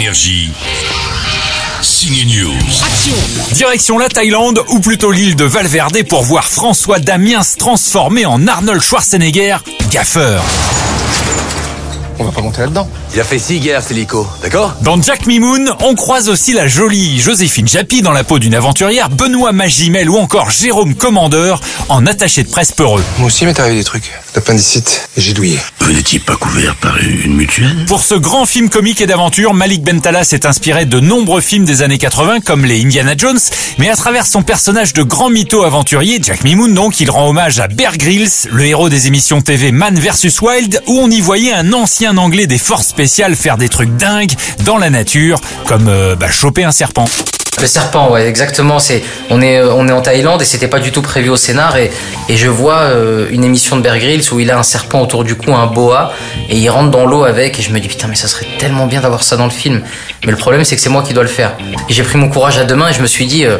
Énergie. Signe News. Direction la Thaïlande, ou plutôt l'île de Valverde pour voir François Damiens se transformer en Arnold Schwarzenegger, gaffeur. On va pas monter là-dedans. Il a fait six guerres, hélico, d'accord? Dans Jack Mimoun, on croise aussi la jolie Joséphine Japy dans la peau d'une aventurière, Benoît Magimel ou encore Jérôme Commandeur en attaché de presse peureux. Moi aussi, il m'est arrivé des trucs. L'appendicite, et j'ai douillé. Vous n'étiez pas couvert par une mutuelle? Pour ce grand film comique et d'aventure, Malik Bentala s'est inspiré de nombreux films des années 80 comme les Indiana Jones, mais à travers son personnage de grand mytho aventurier, Jack Mimoun donc, il rend hommage à Bear Grylls, le héros des émissions TV Man vs Wild, où on y voyait un ancien anglais des forces faire des trucs dingues dans la nature, comme euh, bah, choper un serpent. Le serpent, ouais, exactement. C'est on est on est en Thaïlande et c'était pas du tout prévu au scénar et, et je vois euh, une émission de Bear Grylls où il a un serpent autour du cou, un boa et il rentre dans l'eau avec et je me dis putain mais ça serait tellement bien d'avoir ça dans le film. Mais le problème c'est que c'est moi qui dois le faire. Et j'ai pris mon courage à deux mains et je me suis dit euh,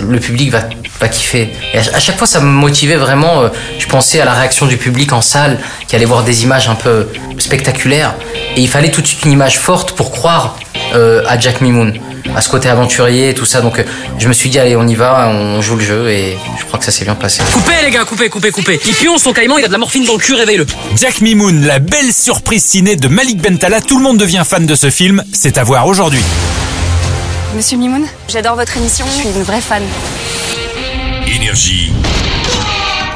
le public va va kiffer. Et à, chaque fois ça me motivait vraiment. euh, je pensais à la réaction du public en salle qui allait voir des images un peu spectaculaires et il fallait tout de suite une image forte pour croire euh, à Jack Mimoun, à ce côté aventurier et tout ça. Donc euh, je me suis dit, allez, on y va, on joue le jeu et je crois que ça s'est bien passé. Coupez les gars, coupez, coupez, coupez. Il pionce son caïman, il a de la morphine dans le cul, réveille-le. Jack Mimoun, la belle surprise ciné de Malik Bentala, tout le monde devient fan de ce film, c'est à voir aujourd'hui. Monsieur Mimoun, j'adore votre émission, je suis une vraie fan. Énergie.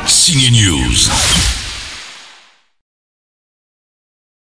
Signe News.